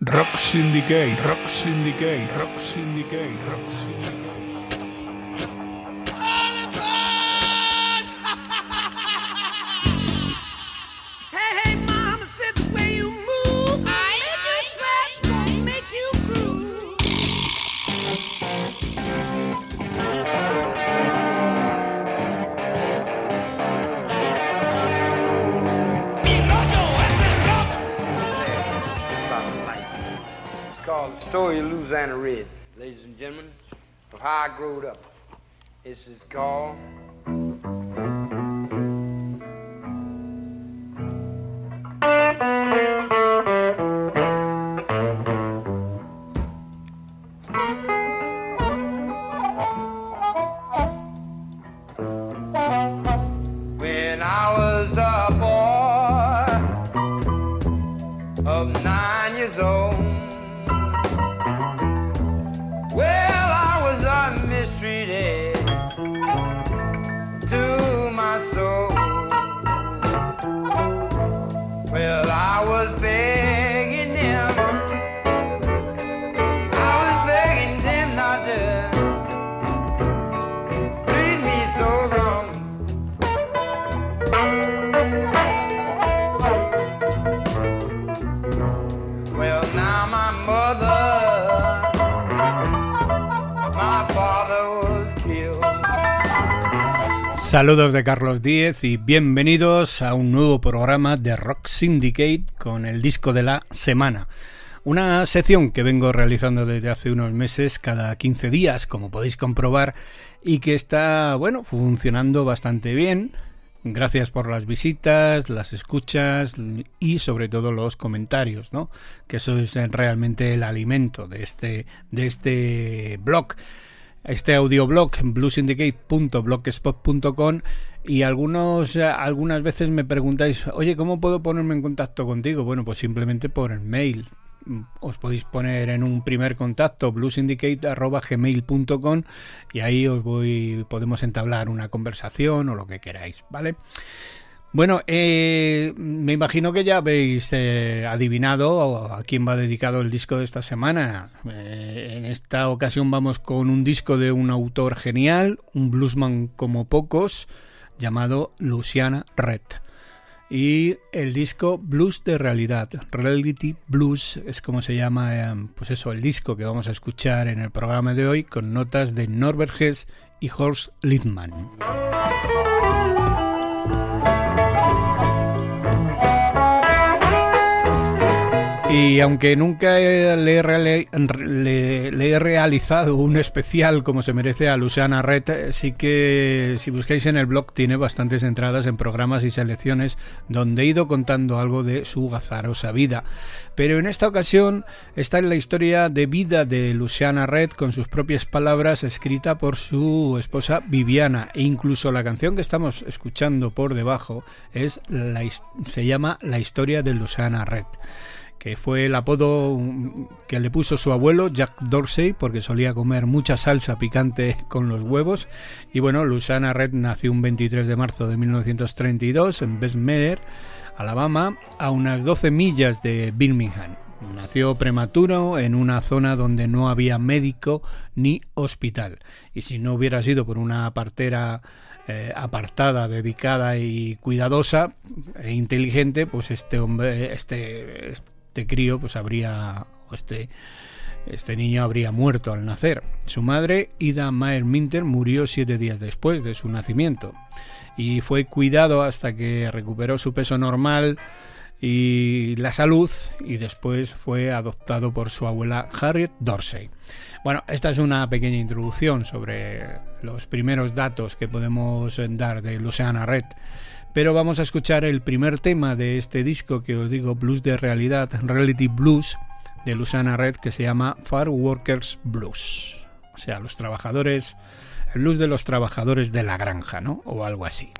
Rock Syndicate, Rock Syndicate, Rock Syndicate, Rock Syndicate. Of ladies and gentlemen, of how I grew up. This is called De Carlos Díez y bienvenidos a un nuevo programa de Rock Syndicate con el disco de la semana. Una sección que vengo realizando desde hace unos meses cada 15 días, como podéis comprobar, y que está, bueno, funcionando bastante bien. Gracias por las visitas, las escuchas y sobre todo los comentarios, ¿no? Que eso es realmente el alimento de este, de este blog este audioblog bluesyndicate.blogspot.com y algunos algunas veces me preguntáis, oye, ¿cómo puedo ponerme en contacto contigo? Bueno, pues simplemente por el mail. Os podéis poner en un primer contacto bluesyndicate.gmail.com y ahí os voy, podemos entablar una conversación o lo que queráis, ¿vale? Bueno, eh, me imagino que ya habéis eh, adivinado a quién va dedicado el disco de esta semana. Eh, en esta ocasión vamos con un disco de un autor genial, un bluesman como pocos, llamado Luciana Red. Y el disco Blues de Realidad, Reality Blues, es como se llama, pues eso, el disco que vamos a escuchar en el programa de hoy, con notas de Norbert Hess y Horst Littmann. Y aunque nunca le he, realizado un especial como se merece a Luciana Red, sí que si buscáis en el blog tiene bastantes entradas en programas y selecciones donde he ido contando algo de su gazarosa vida. Pero en esta ocasión está en la historia de vida de Luciana Red con sus propias palabras escrita por su esposa Viviana e incluso la canción que estamos escuchando por debajo es se llama La historia de Luciana Red que fue el apodo que le puso su abuelo, Jack Dorsey, porque solía comer mucha salsa picante con los huevos. Y bueno, Lusana Red nació un 23 de marzo de 1932 en Bessemer, Alabama, a unas 12 millas de Birmingham. Nació prematuro en una zona donde no había médico ni hospital. Y si no hubiera sido por una partera eh, apartada, dedicada y cuidadosa e inteligente, pues este hombre, este crío pues habría, este, este niño habría muerto al nacer. Su madre, Ida Mayer Minter, murió siete días después de su nacimiento y fue cuidado hasta que recuperó su peso normal y la salud y después fue adoptado por su abuela Harriet Dorsey. Bueno, esta es una pequeña introducción sobre los primeros datos que podemos dar de Luciana Red. Pero vamos a escuchar el primer tema de este disco que os digo, Blues de Realidad, Reality Blues, de Lusana Red, que se llama Far Workers Blues. O sea, los trabajadores, el blues de los trabajadores de la granja, ¿no? O algo así.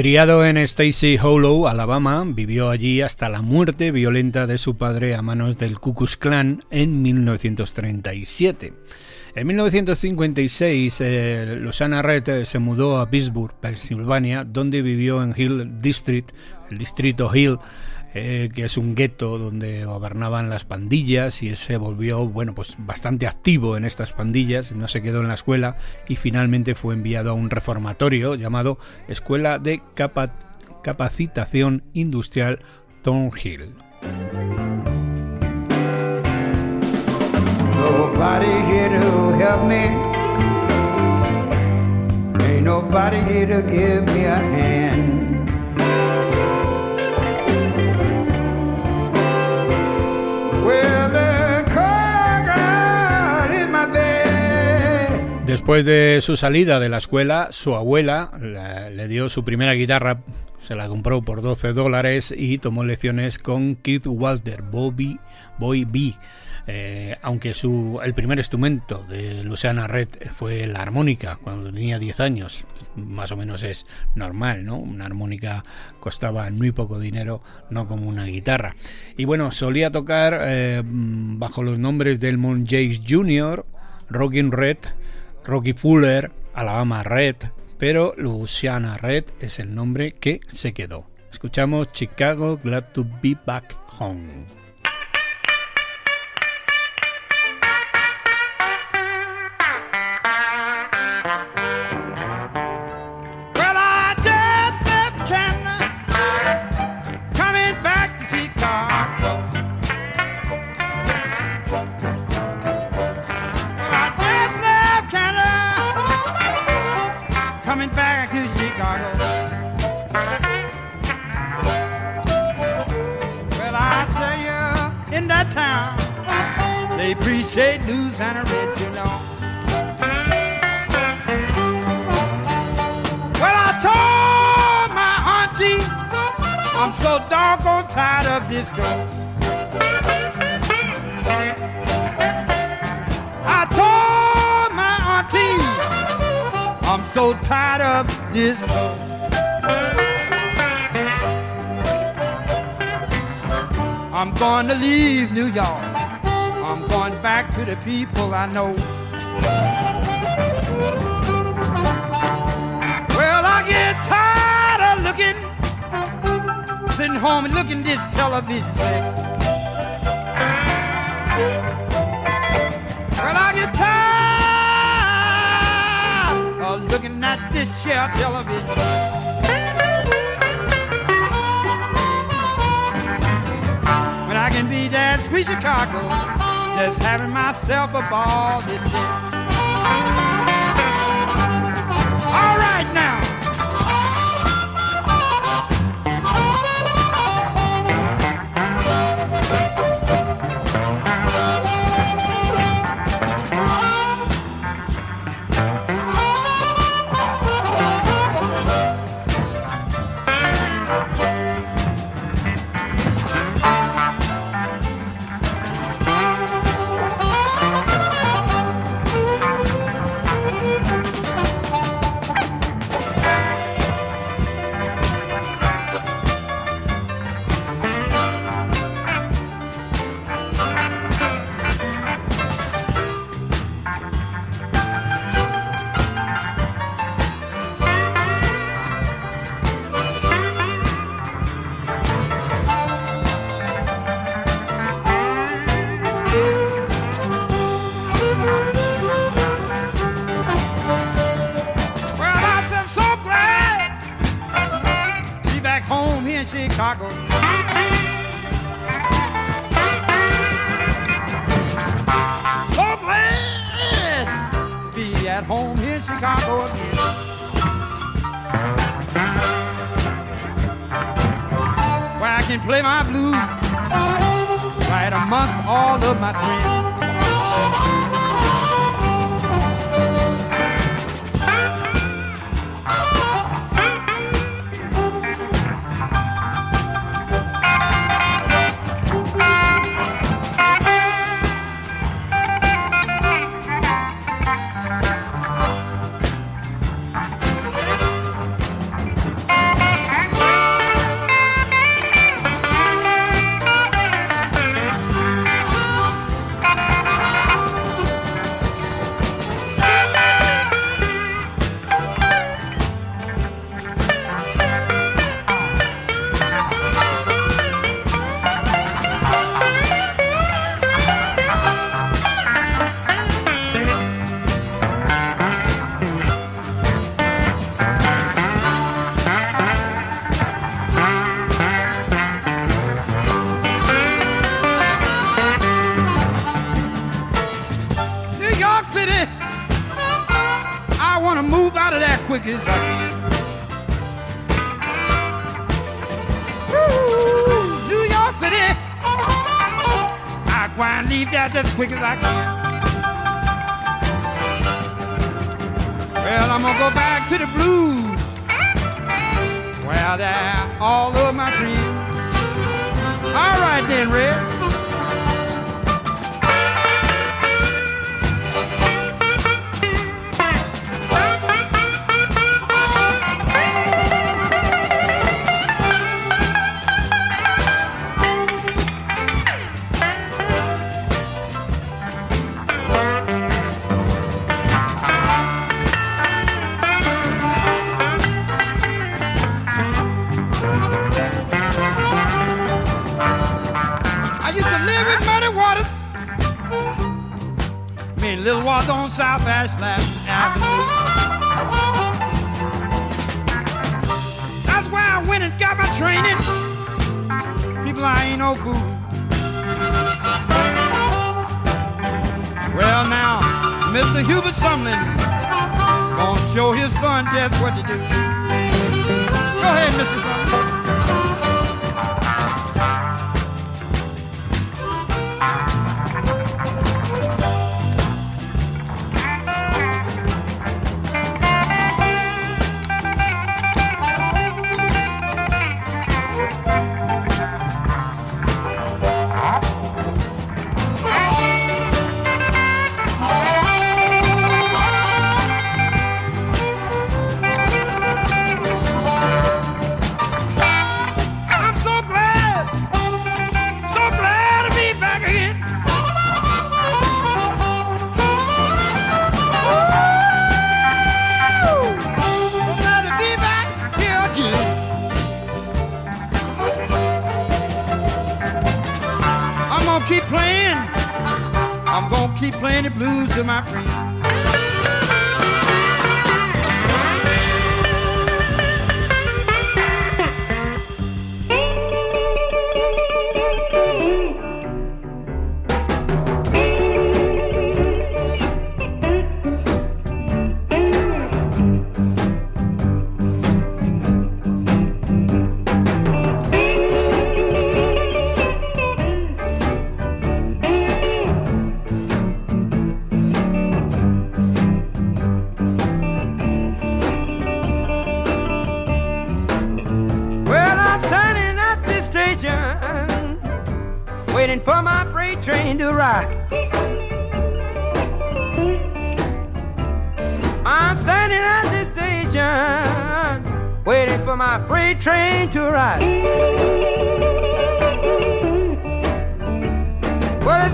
Criado en Stacy Hollow, Alabama, vivió allí hasta la muerte violenta de su padre a manos del Ku Klux Klan en 1937. En 1956, eh, Losana eh, se mudó a Pittsburgh, Pensilvania, donde vivió en Hill District, el distrito Hill, eh, que es un gueto donde gobernaban las pandillas y se volvió, bueno, pues bastante activo en estas pandillas, no se quedó en la escuela y finalmente fue enviado a un reformatorio llamado Escuela de Capa Capacitación Industrial Thornhill. Nobody here to help me. Ain't nobody here to give me a hand. Después de su salida de la escuela, su abuela la- le dio su primera guitarra, se la compró por 12 dólares y tomó lecciones con Keith Walter, Bobby Boy B. Eh, aunque su, el primer instrumento de Luciana Red fue la armónica cuando tenía 10 años, más o menos es normal, ¿no? Una armónica costaba muy poco dinero, no como una guitarra. Y bueno, solía tocar eh, bajo los nombres del Mon James Jr., Rockin' Red, Rocky Fuller, Alabama Red, pero Luciana Red es el nombre que se quedó. Escuchamos Chicago Glad to Be Back Home. This. I'm going to leave New York. I'm going back to the people I know. Well, I get tired of looking, sitting home and looking this television set. Here television. When I can be that sweet Chicago, just having myself a ball this year. All right now. Quick as I can. Woo, New York City, I want to leave there just quick as I can. Well, I'm gonna go back to the blues, where there all of my dreams. All right then, Red. South Ashland Avenue. That's where I went and got my training. People, I ain't no fool. Well, now, Mr. Hubert Sumlin gonna show his son just what to do. Go ahead, Mr. Sumlin. Keep playing the blues to my friends.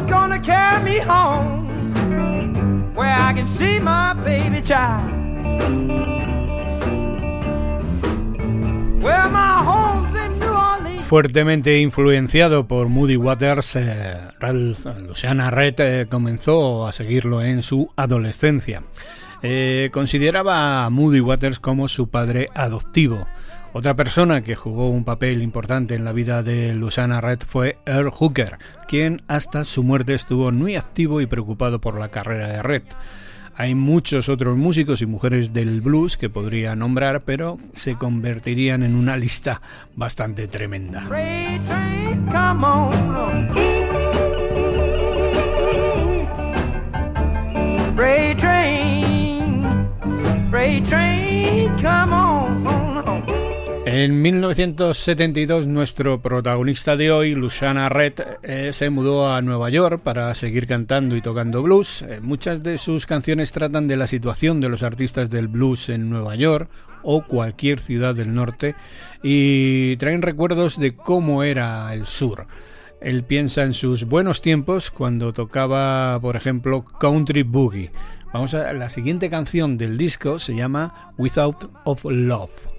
Gonna carry me home, where I can see my baby child. My. Fuertemente influenciado por Moody Waters, eh, Ralph Luciana Red eh, comenzó a seguirlo en su adolescencia. Eh, consideraba a Moody Waters como su padre adoptivo. Otra persona que jugó un papel importante en la vida de Lusana Red fue Earl Hooker, quien hasta su muerte estuvo muy activo y preocupado por la carrera de Red. Hay muchos otros músicos y mujeres del blues que podría nombrar, pero se convertirían en una lista bastante tremenda. En 1972 nuestro protagonista de hoy, Luciana Red, eh, se mudó a Nueva York para seguir cantando y tocando blues. Eh, muchas de sus canciones tratan de la situación de los artistas del blues en Nueva York o cualquier ciudad del norte y traen recuerdos de cómo era el sur. Él piensa en sus buenos tiempos cuando tocaba, por ejemplo, Country Boogie. Vamos a la siguiente canción del disco se llama Without of Love.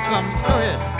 problems. Go ahead.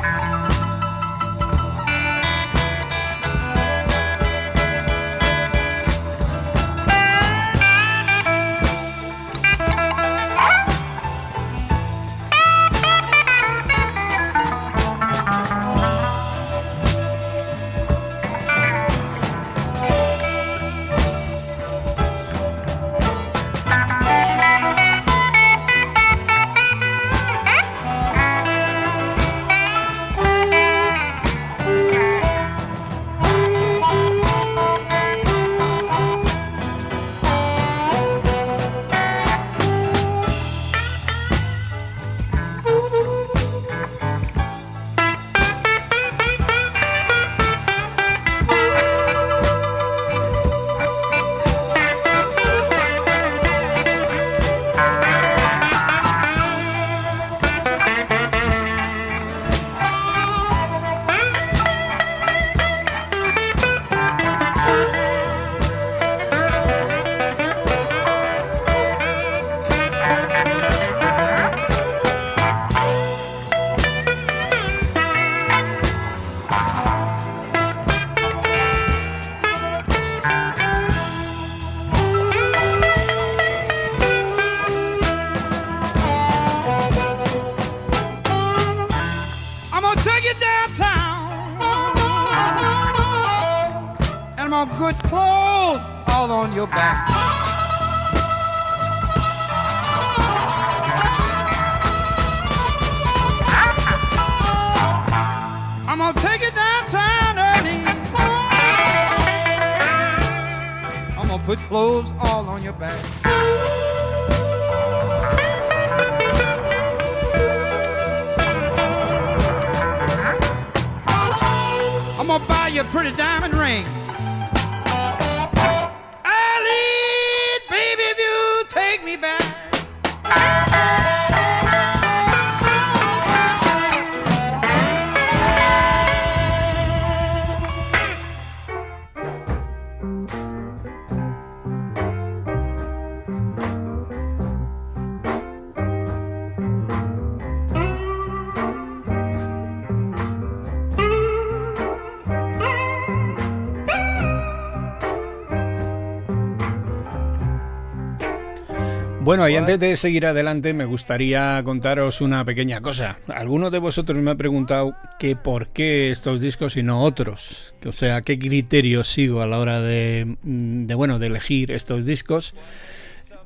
Bueno, y antes de seguir adelante, me gustaría contaros una pequeña cosa. Alguno de vosotros me ha preguntado que por qué estos discos y no otros. O sea, qué criterios sigo a la hora de, de bueno, de elegir estos discos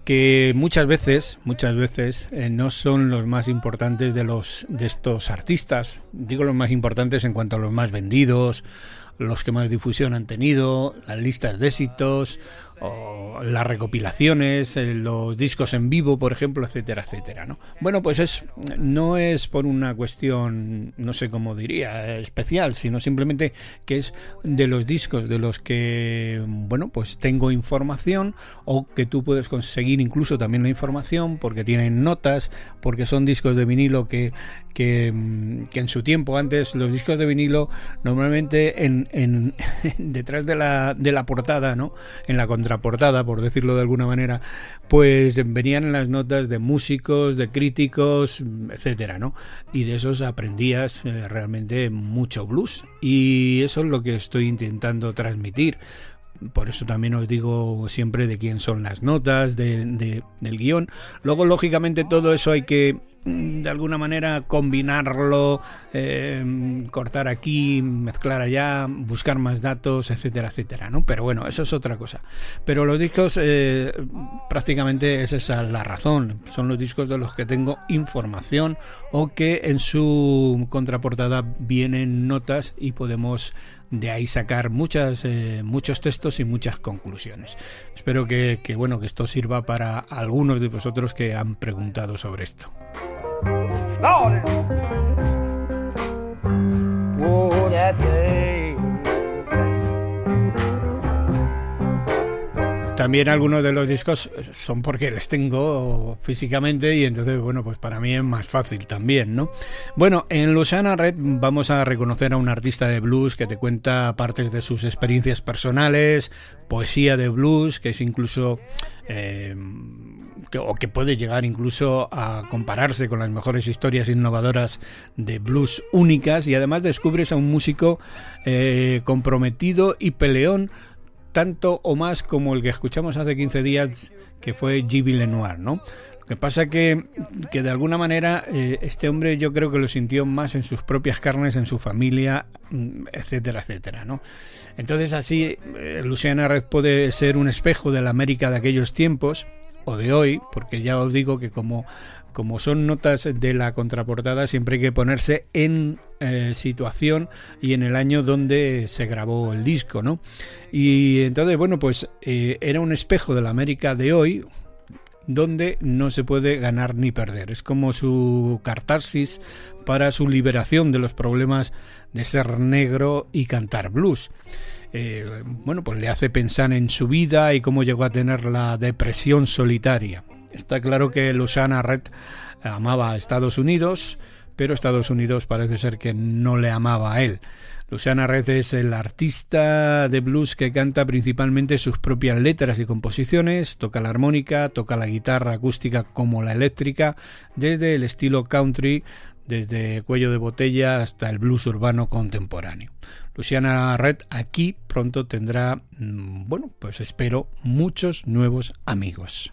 que muchas veces, muchas veces eh, no son los más importantes de los de estos artistas. Digo los más importantes en cuanto a los más vendidos, los que más difusión han tenido, las listas de éxitos o las recopilaciones, eh, los discos en vivo, por ejemplo, etcétera, etcétera, ¿no? Bueno, pues es no es por una cuestión, no sé cómo diría, especial, sino simplemente que es de los discos de los que, bueno, pues tengo información o que tú puedes conseguir incluso también la información porque tienen notas, porque son discos de vinilo que, que, que en su tiempo antes los discos de vinilo normalmente en, en detrás de la, de la portada, ¿no? En la contraportada, por decirlo de alguna manera, pues venían en las notas de músicos, de críticos, etcétera, ¿no? Y de esos aprendías eh, realmente mucho blues. Y eso es lo que estoy intentando transmitir. Por eso también os digo siempre de quién son las notas de, de, del guion. Luego, lógicamente, todo eso hay que de alguna manera combinarlo, eh, cortar aquí, mezclar allá, buscar más datos, etcétera, etcétera, ¿no? Pero bueno, eso es otra cosa. Pero los discos, eh, prácticamente es esa la razón. Son los discos de los que tengo información o que en su contraportada vienen notas y podemos de ahí sacar muchas, eh, muchos textos y muchas conclusiones. Espero que, que, bueno, que esto sirva para algunos de vosotros que han preguntado sobre esto. Oh. También algunos de los discos son porque les tengo físicamente y entonces, bueno, pues para mí es más fácil también, ¿no? Bueno, en Lusana Red vamos a reconocer a un artista de blues que te cuenta partes de sus experiencias personales, poesía de blues, que es incluso... Eh, que, o que puede llegar incluso a compararse con las mejores historias innovadoras de blues únicas y además descubres a un músico eh, comprometido y peleón tanto o más como el que escuchamos hace 15 días que fue G.B. Lenoir, ¿no? Lo que pasa que, que de alguna manera eh, este hombre yo creo que lo sintió más en sus propias carnes, en su familia, etcétera, etcétera, ¿no? Entonces así eh, Luciana Red puede ser un espejo de la América de aquellos tiempos o de hoy, porque ya os digo que como, como son notas de la contraportada, siempre hay que ponerse en eh, situación y en el año donde se grabó el disco, ¿no? Y entonces, bueno, pues eh, era un espejo de la América de hoy, donde no se puede ganar ni perder. Es como su catarsis para su liberación de los problemas de ser negro y cantar blues. Eh, bueno, pues le hace pensar en su vida y cómo llegó a tener la depresión solitaria. Está claro que Lusana Red amaba a Estados Unidos, pero Estados Unidos parece ser que no le amaba a él. Luciana Red es el artista de blues que canta principalmente sus propias letras y composiciones, toca la armónica, toca la guitarra acústica como la eléctrica, desde el estilo country, desde cuello de botella hasta el blues urbano contemporáneo. Luciana Red aquí pronto tendrá, bueno, pues espero muchos nuevos amigos.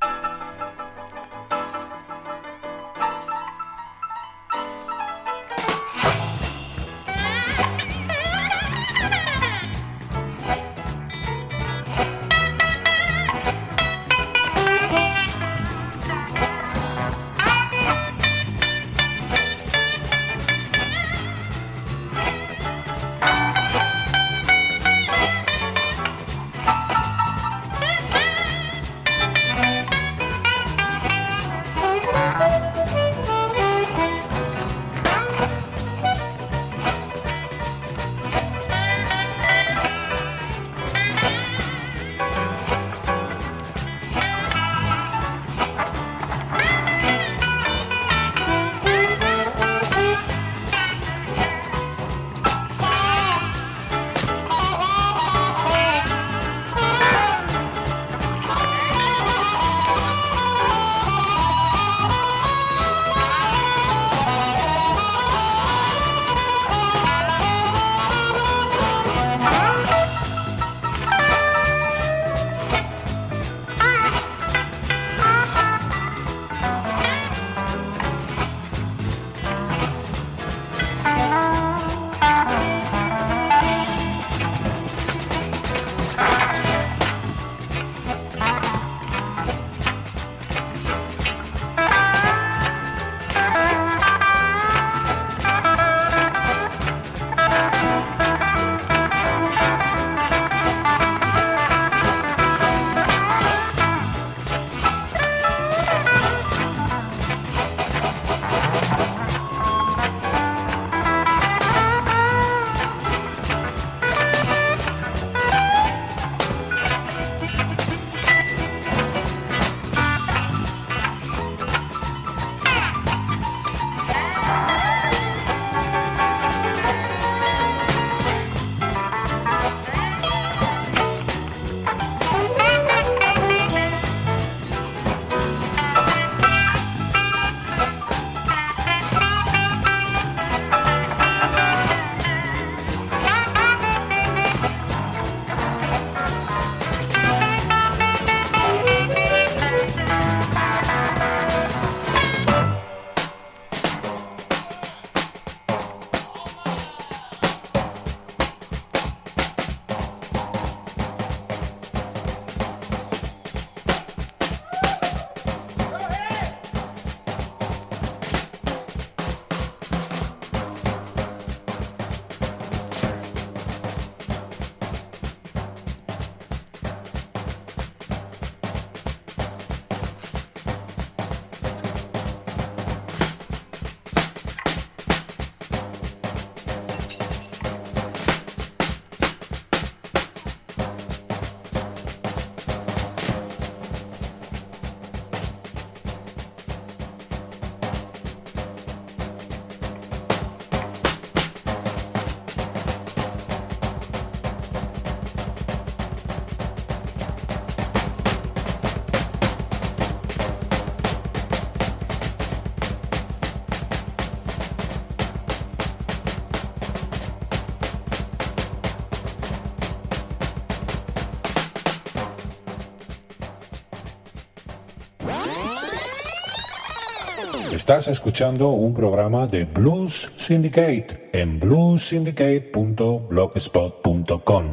Estás escuchando un programa de Blues Syndicate en bluesyndicate.blogspot.com.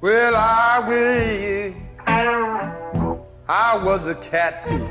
Well, I. I was a catfish.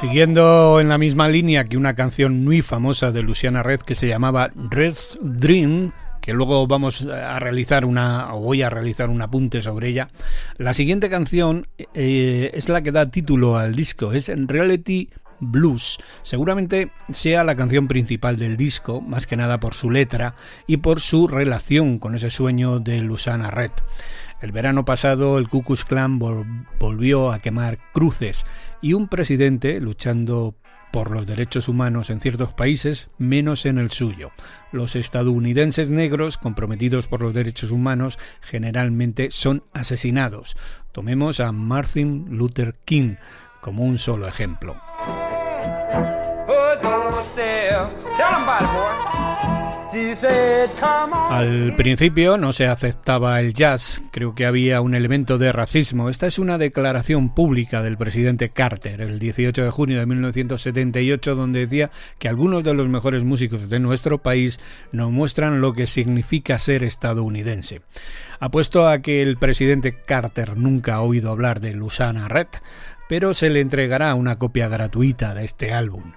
Siguiendo en la misma línea que una canción muy famosa de Luciana Red que se llamaba Red's Dream, que luego vamos a realizar una, o voy a realizar un apunte sobre ella. La siguiente canción eh, es la que da título al disco, es Reality Blues. Seguramente sea la canción principal del disco, más que nada por su letra y por su relación con ese sueño de Lusana Red. El verano pasado el Ku Klux Klan vol volvió a quemar cruces y un presidente luchando por los derechos humanos en ciertos países, menos en el suyo. Los estadounidenses negros comprometidos por los derechos humanos generalmente son asesinados. Tomemos a Martin Luther King como un solo ejemplo. Al principio no se aceptaba el jazz, creo que había un elemento de racismo. Esta es una declaración pública del presidente Carter el 18 de junio de 1978 donde decía que algunos de los mejores músicos de nuestro país nos muestran lo que significa ser estadounidense. Apuesto a que el presidente Carter nunca ha oído hablar de Lusana Red, pero se le entregará una copia gratuita de este álbum.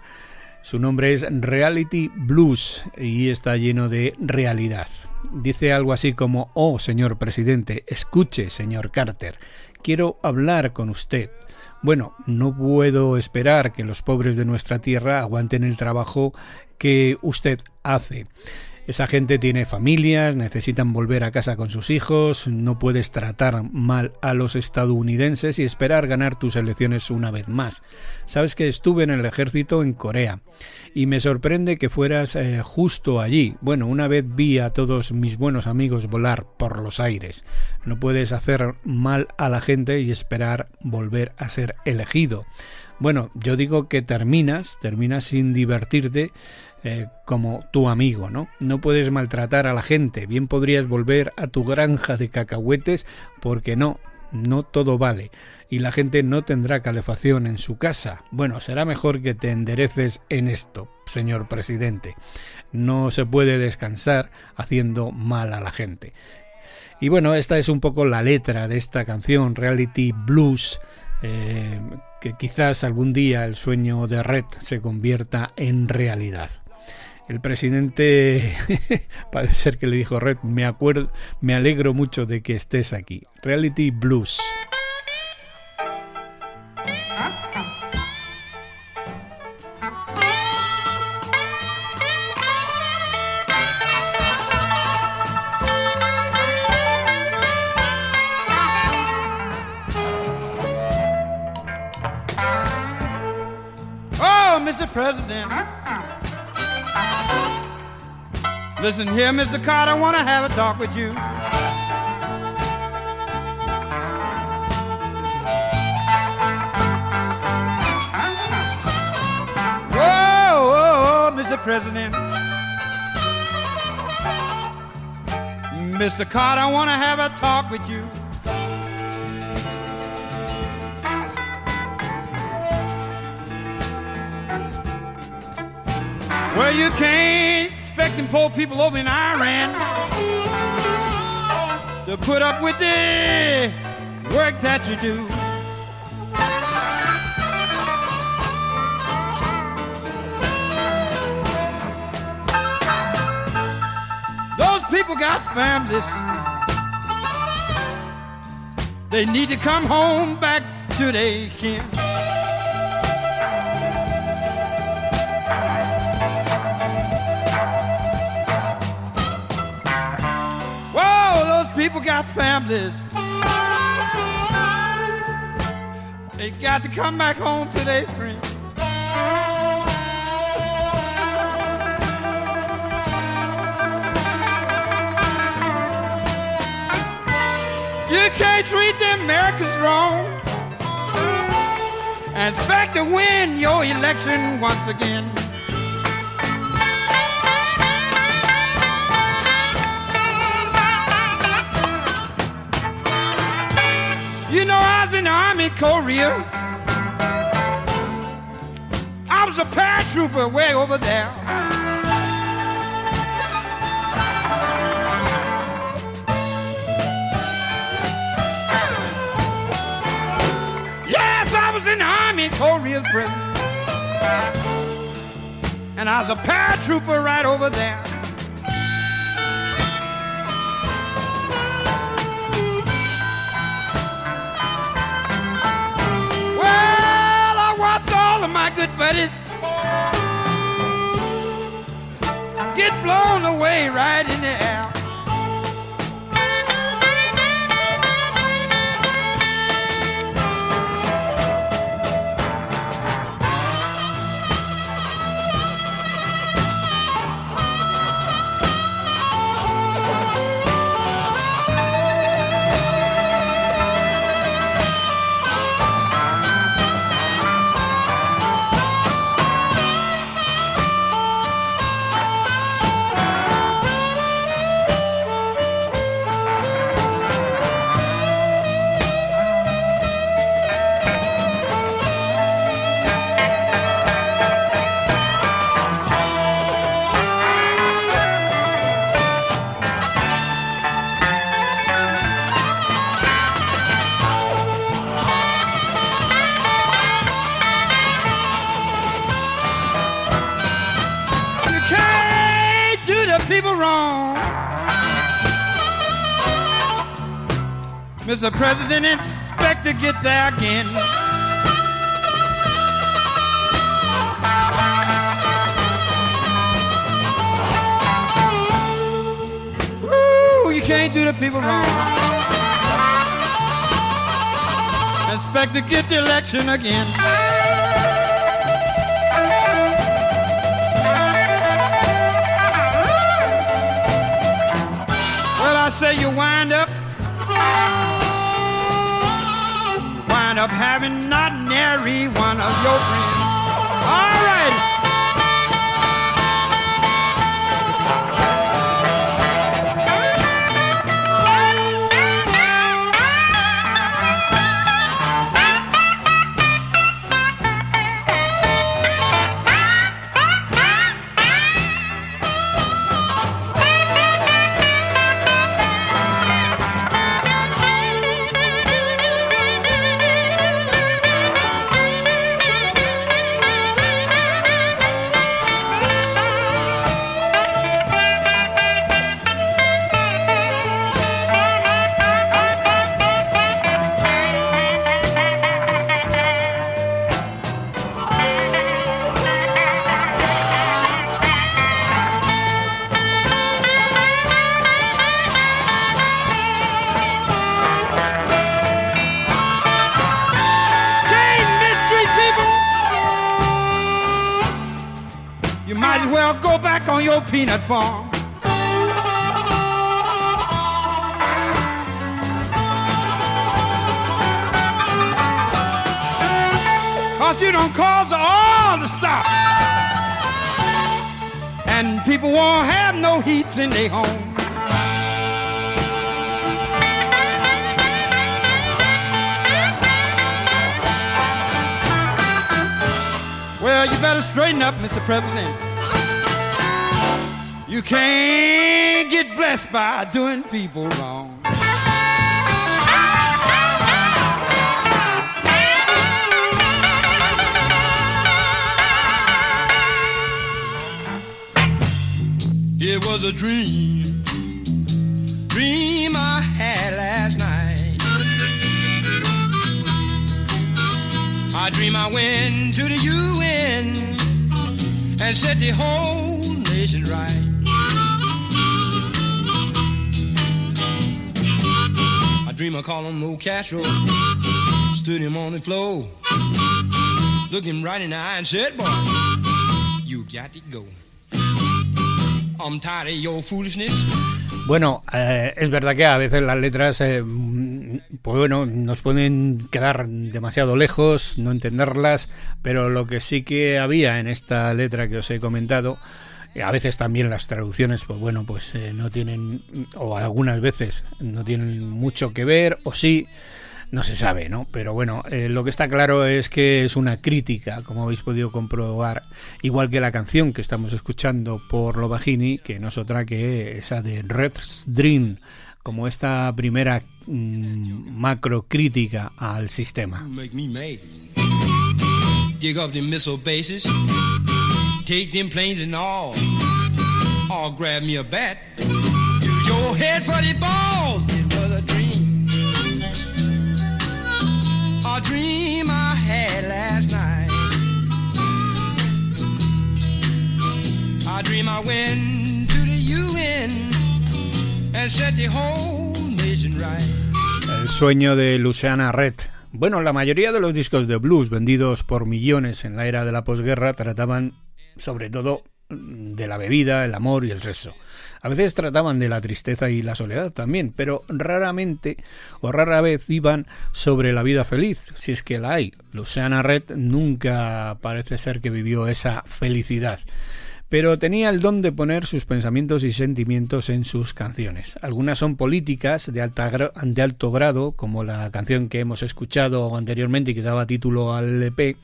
Su nombre es Reality Blues y está lleno de realidad. Dice algo así como, oh señor presidente, escuche señor Carter, quiero hablar con usted. Bueno, no puedo esperar que los pobres de nuestra tierra aguanten el trabajo que usted hace. Esa gente tiene familias, necesitan volver a casa con sus hijos, no puedes tratar mal a los estadounidenses y esperar ganar tus elecciones una vez más. Sabes que estuve en el ejército en Corea y me sorprende que fueras eh, justo allí. Bueno, una vez vi a todos mis buenos amigos volar por los aires. No puedes hacer mal a la gente y esperar volver a ser elegido. Bueno, yo digo que terminas, terminas sin divertirte eh, como tu amigo, ¿no? No puedes maltratar a la gente, bien podrías volver a tu granja de cacahuetes porque no, no todo vale y la gente no tendrá calefacción en su casa. Bueno, será mejor que te endereces en esto, señor presidente. No se puede descansar haciendo mal a la gente. Y bueno, esta es un poco la letra de esta canción, Reality Blues, eh, que quizás algún día el sueño de Red se convierta en realidad. El presidente parece ser que le dijo Red, me acuerdo, me alegro mucho de que estés aquí. Reality Blues. President. Listen here, Mr. Carter, I want to have a talk with you. Whoa, Mr. President. Mr. Carter, I want to have a talk with you. Well, you can't expect them poor people over in Iran to put up with the work that you do. Those people got families. They need to come home back to their kin. People got families. They got to come back home to their friends. You can't treat the Americans wrong and expect to win your election once again. Korea. I was a paratrooper way over there. Yes, I was in the Army in Korea's prison. And I was a paratrooper right over there. All of my good buddies. Get blown away right wrong. Mr. President, expect to get there again. Ooh, you can't do the people wrong. Expect to get the election again. Say you wind up, wind up having not nary one of your friends. All right. Farm. Cause you don't cause all the stop. And people won't have no heats in their home. Well, you better straighten up, Mr. President. You can't get blessed by doing people wrong. It was a dream, dream I had last night. I dream I went to the UN and set the whole nation right. I dream I called on old Castro, stood him on the floor, looked him right in the eye and said, Boy, you got to go. I'm tired of your foolishness. Bueno, eh, es verdad que a veces las letras, eh, pues bueno, nos pueden quedar demasiado lejos, no entenderlas, pero lo que sí que había en esta letra que os he comentado, a veces también las traducciones, pues bueno, pues eh, no tienen, o algunas veces no tienen mucho que ver, o sí, no se sabe, ¿no? Pero bueno, eh, lo que está claro es que es una crítica, como habéis podido comprobar, igual que la canción que estamos escuchando por Lovagini, que no es otra que esa de Red's Dream, como esta primera mm, macro crítica al sistema. Take them planes and all, or grab me a bat, use your head for the ball. It was a dream, a dream I had last night. I dream I went to the UN and set the whole nation right. El sueño de Luciana Red bueno, la mayoría de los discos de blues vendidos por millones en la era de la posguerra trataban sobre todo de la bebida, el amor y el sexo. A veces trataban de la tristeza y la soledad también, pero raramente o rara vez iban sobre la vida feliz, si es que la hay. Luciana Red nunca parece ser que vivió esa felicidad pero tenía el don de poner sus pensamientos y sentimientos en sus canciones. Algunas son políticas de, de alto grado, como la canción que hemos escuchado anteriormente y que daba título al EP,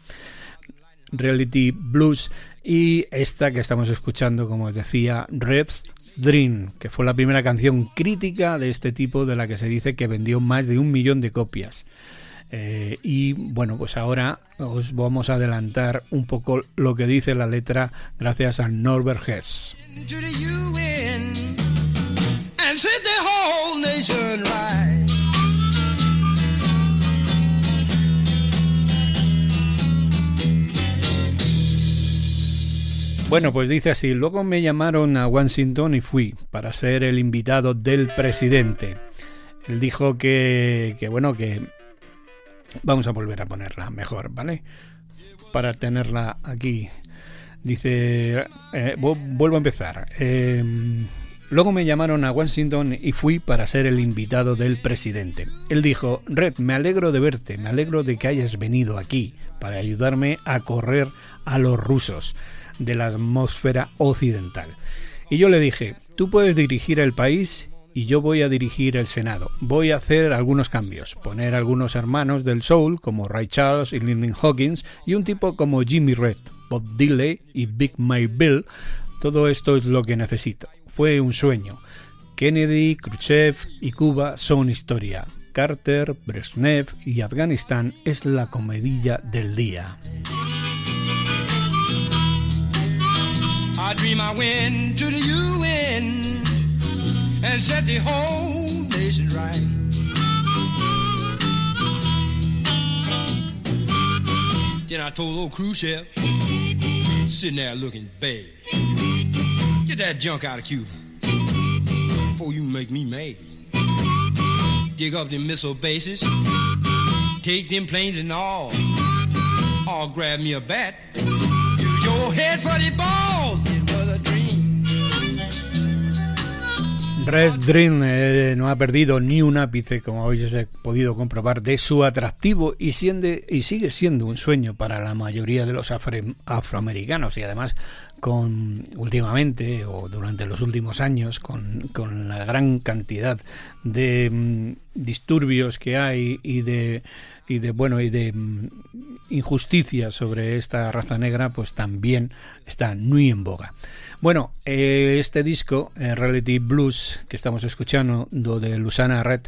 Reality Blues, y esta que estamos escuchando, como os decía, Red's Dream, que fue la primera canción crítica de este tipo de la que se dice que vendió más de un millón de copias. Eh, y bueno, pues ahora os vamos a adelantar un poco lo que dice la letra gracias a Norbert Hess. Bueno, pues dice así, luego me llamaron a Washington y fui para ser el invitado del presidente. Él dijo que, bueno, que Vamos a volver a ponerla mejor, ¿vale? Para tenerla aquí. Dice, eh, vuelvo a empezar. Em, luego me llamaron a Washington y fui para ser el invitado del presidente. Él dijo, Red, me alegro de verte, me alegro de que hayas venido aquí para ayudarme a correr a los rusos de la atmósfera occidental. Y yo le dije, tú puedes dirigir el país y yo voy a dirigir el Senado. Voy a hacer algunos cambios, poner algunos hermanos del soul como Ray Charles y Lyndon Hawkins y un tipo como Jimmy Red, Bob Dylan y Big Mike Bill. Todo esto es lo que necesito. Fue un sueño. Kennedy, Khrushchev y Cuba son historia. Carter, Brezhnev y Afganistán es la comedilla del día. And set the whole nation right. Then I told old Khrushchev, sitting there looking bad, get that junk out of Cuba before you make me mad. Dig up them missile bases, take them planes and all, or grab me a bat, use your head for the ball. Red Dream eh, no ha perdido ni un ápice, como habéis podido comprobar, de su atractivo y, y sigue siendo un sueño para la mayoría de los afroamericanos y además con últimamente o durante los últimos años con, con la gran cantidad de mm, disturbios que hay y de y de bueno y de mm, injusticia sobre esta raza negra pues también está muy en boga. Bueno eh, este disco eh, Reality Blues que estamos escuchando de Lusana Red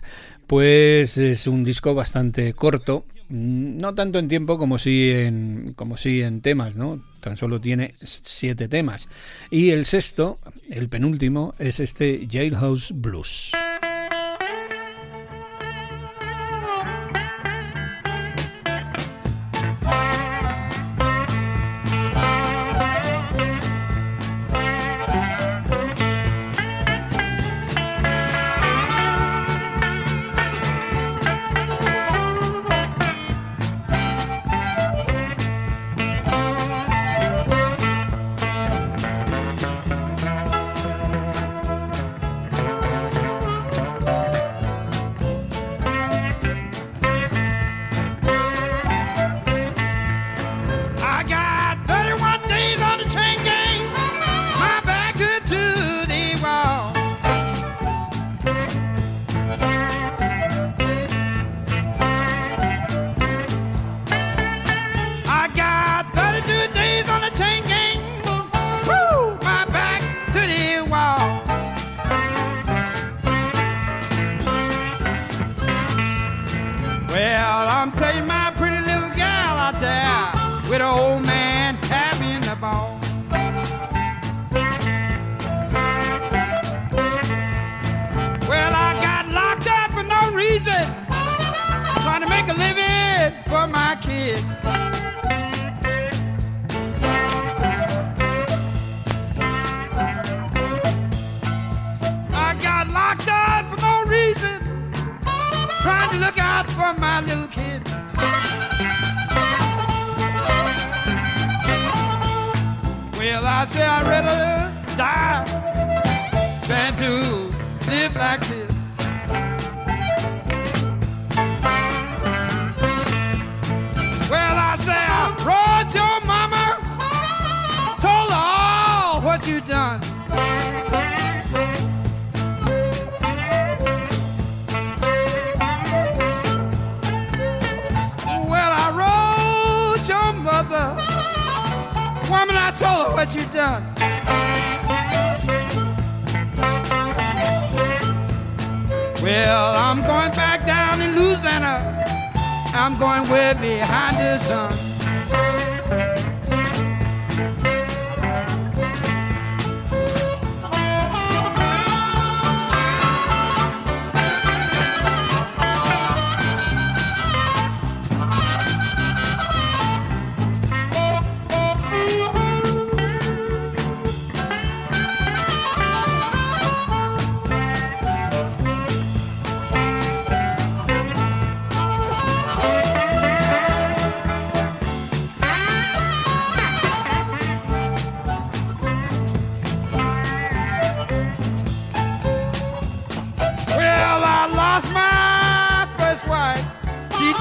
pues es un disco bastante corto mm, no tanto en tiempo como si en como si en temas no tan solo tiene siete temas. Y el sexto el penúltimo es este Jailhouse Blues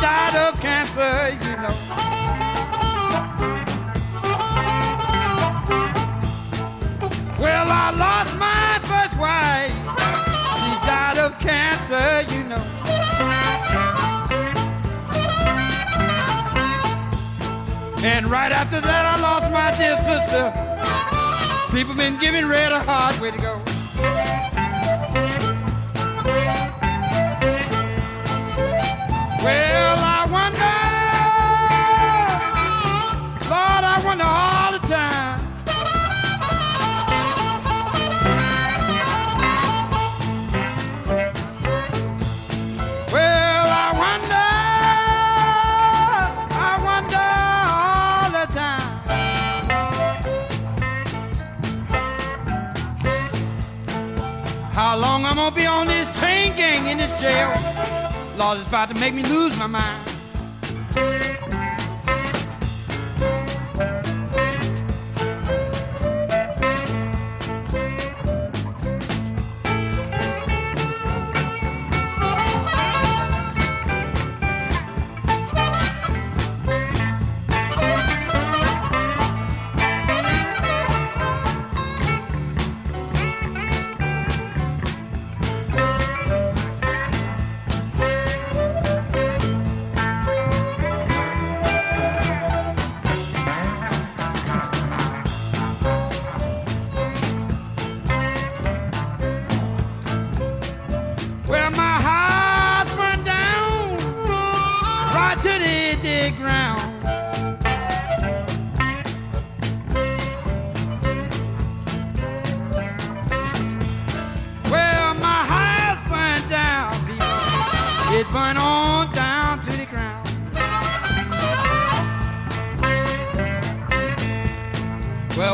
died of cancer, you know. Well, I lost my first wife. She died of cancer, you know. And right after that, I lost my dear sister. People been giving Red a hard way to go. Jail? Lord, it's about to make me lose my mind.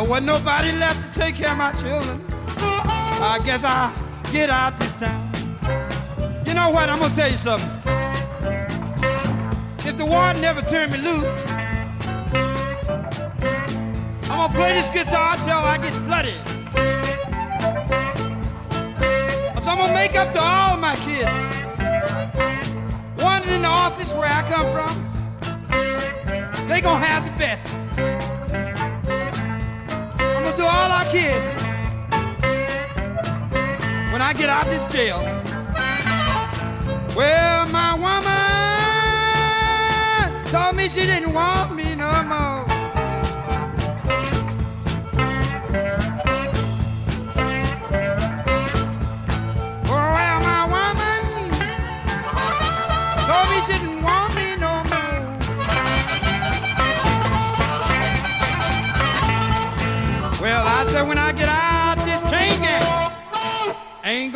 Wasn't nobody left to take care of my children. I guess I'll get out this town. You know what? I'm gonna tell you something. If the war never turned me loose, I'm gonna play this guitar till I get bloody. So I'm gonna make up to all my kids. One in the office where I come from, they gonna have the best. Do all I can when I get out this jail. Well, my woman told me she didn't want me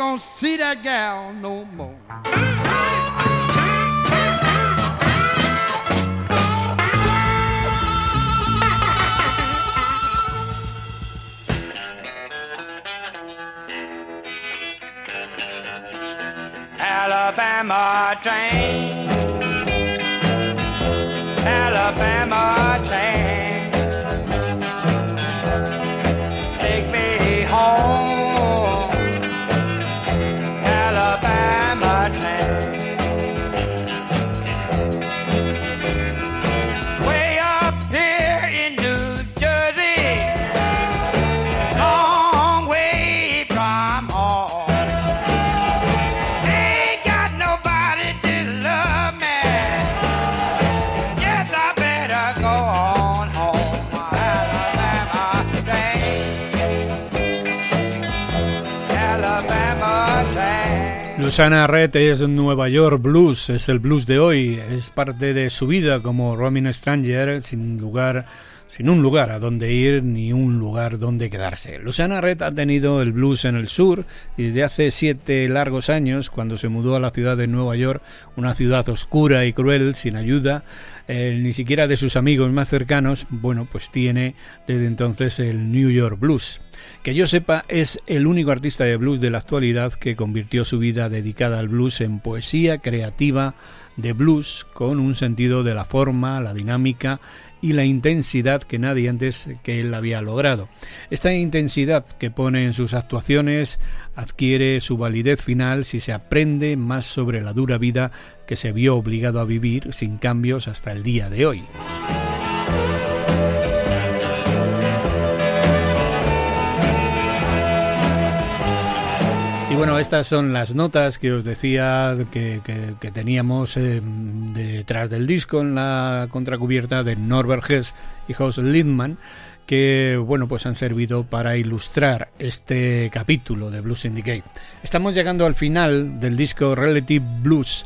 gonna see that gal no more. Alabama train. Alabama train. Susana Red es Nueva York Blues, es el blues de hoy, es parte de su vida como Robin Stranger, sin lugar sin un lugar a donde ir ni un lugar donde quedarse. Luciana Red ha tenido el blues en el sur y desde hace siete largos años, cuando se mudó a la ciudad de Nueva York, una ciudad oscura y cruel, sin ayuda, eh, ni siquiera de sus amigos más cercanos, bueno, pues tiene desde entonces el New York Blues. Que yo sepa, es el único artista de blues de la actualidad que convirtió su vida dedicada al blues en poesía creativa de blues con un sentido de la forma, la dinámica y la intensidad que nadie antes que él había logrado. Esta intensidad que pone en sus actuaciones adquiere su validez final si se aprende más sobre la dura vida que se vio obligado a vivir sin cambios hasta el día de hoy. Bueno, estas son las notas que os decía que, teníamos eh, detrás del disco en la contracubierta de Norbert Hess y Jos Lindman que bueno pues han servido para ilustrar este capítulo de Blues Syndicate. Estamos llegando al final del disco Relative Blues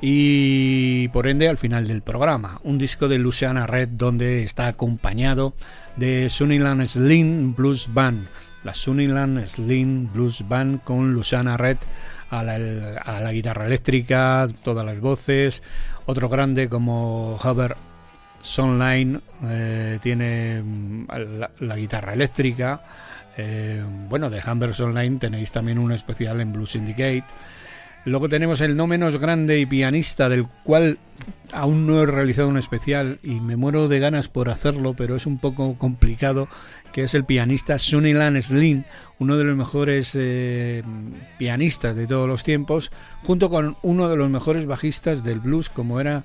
y por ende al final del programa, un disco de Luciana Red donde está acompañado de Sunnyland Slim Blues Band la Sunnyland Slim Blues Band con Luciana Red a la, guitarra eléctrica, todas las voces. Otro grande como Hubbard Sonline eh, tiene mm, la, guitarra eléctrica. Eh, bueno, de Humber Sonline tenéis también un especial en Blues Syndicate. Luego tenemos el no menos grande y pianista, del cual aún no he realizado un especial y me muero de ganas por hacerlo, pero es un poco complicado, que es el pianista Sunnyland Slim, uno de los mejores eh, pianistas de todos los tiempos, junto con uno de los mejores bajistas del blues, como era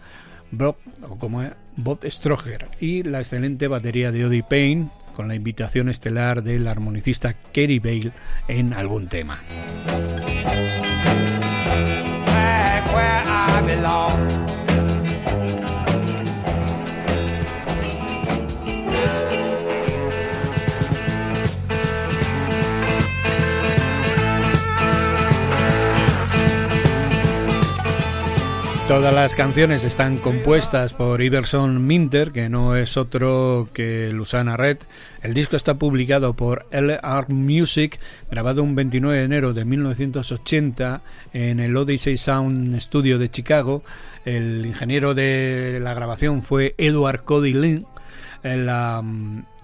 Bob, o como Bob Stroger, y la excelente batería de Oddie Payne, con la invitación estelar del armonicista Kerry Bale en algún tema. Where I Todas las canciones están compuestas por Iverson Minter, que no es otro que Lusana Red. El disco está publicado por LR Music, grabado un 29 de enero de 1980 en el Odyssey Sound Studio de Chicago. El ingeniero de la grabación fue Edward Cody Lynn. Eh, la,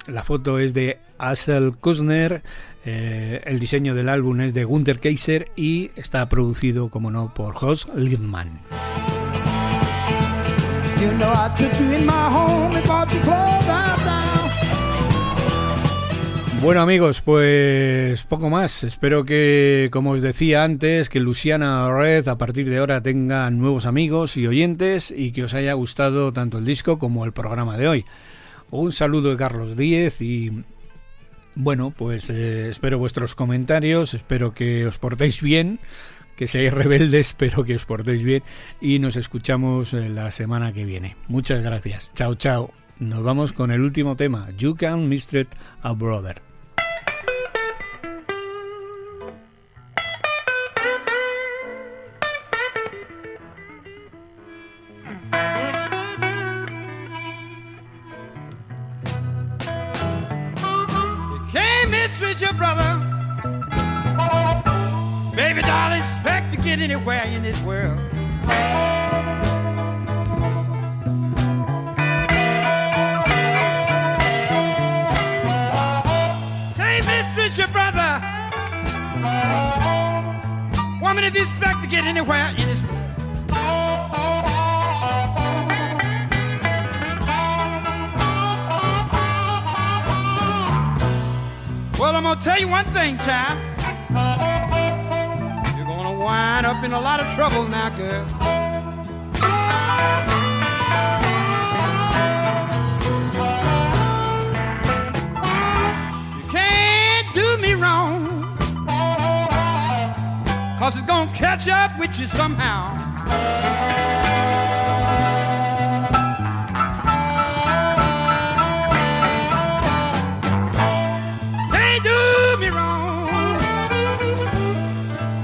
la foto es de Asel Kusner. Eh, el diseño del álbum es de Gunther Kaiser y está producido, como no, por Jos Bueno amigos, pues poco más. Espero que, como os decía antes, que Luciana Red a partir de ahora tenga nuevos amigos y oyentes y que os haya gustado tanto el disco como el programa de hoy. Un saludo de Carlos Díez y bueno, pues eh, espero vuestros comentarios, espero que os portéis bien que seáis rebeldes, pero que os portéis bien y nos escuchamos eh, la semana que viene. Muchas gracias. Chao, chao. Nos vamos con el último tema, You Can Mistreat a Brother. Get anywhere in this world. Hey, mistress, your brother. Woman, if you expect to get anywhere in this world. Well, I'm gonna tell you one thing, child up in a lot of trouble now, girl. You can't do me wrong, cause it's gonna catch up with you somehow. Can't do me wrong,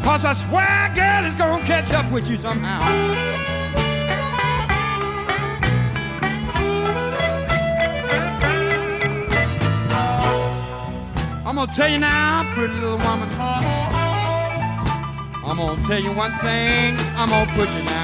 'cause I swear, world is gonna catch up with you somehow. I'm gonna tell you now, pretty little woman. I'm gonna tell you one thing. I'm gonna put you now.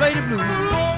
play the.